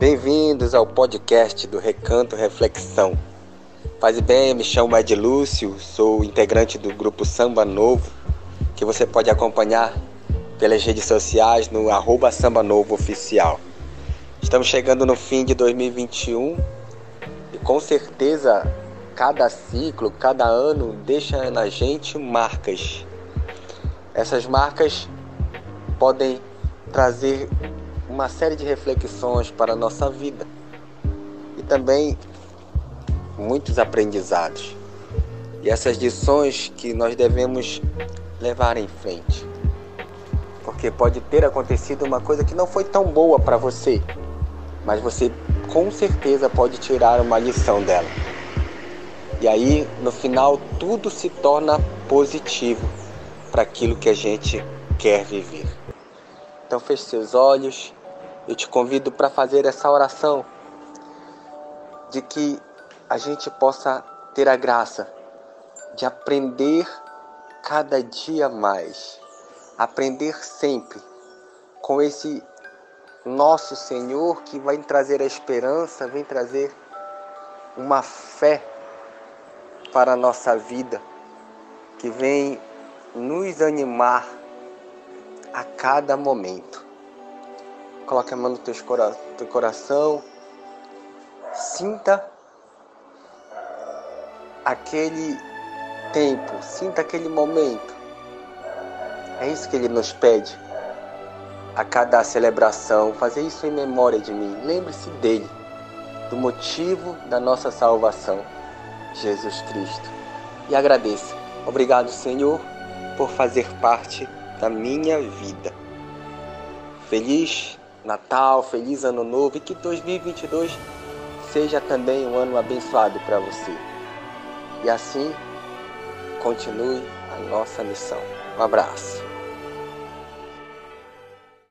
Bem-vindos ao podcast do Recanto Reflexão. Faz bem, me chamo Ed Lúcio, sou integrante do grupo Samba Novo, que você pode acompanhar pelas redes sociais no arroba Samba Novo Oficial. Estamos chegando no fim de 2021 e com certeza cada ciclo, cada ano deixa na gente marcas. Essas marcas podem trazer uma série de reflexões para a nossa vida e também muitos aprendizados. E essas lições que nós devemos levar em frente. Porque pode ter acontecido uma coisa que não foi tão boa para você, mas você com certeza pode tirar uma lição dela. E aí, no final, tudo se torna positivo para aquilo que a gente quer viver. Então, feche seus olhos eu te convido para fazer essa oração de que a gente possa ter a graça de aprender cada dia mais, aprender sempre com esse nosso Senhor que vai trazer a esperança, vem trazer uma fé para a nossa vida, que vem nos animar a cada momento. Coloque a mão no teu, teu coração. Sinta aquele tempo, sinta aquele momento. É isso que ele nos pede a cada celebração, fazer isso em memória de mim. Lembre-se dele, do motivo da nossa salvação, Jesus Cristo. E agradeça. Obrigado, Senhor, por fazer parte da minha vida. Feliz Natal, feliz Ano Novo e que 2022 seja também um ano abençoado para você. E assim continue a nossa missão. Um abraço.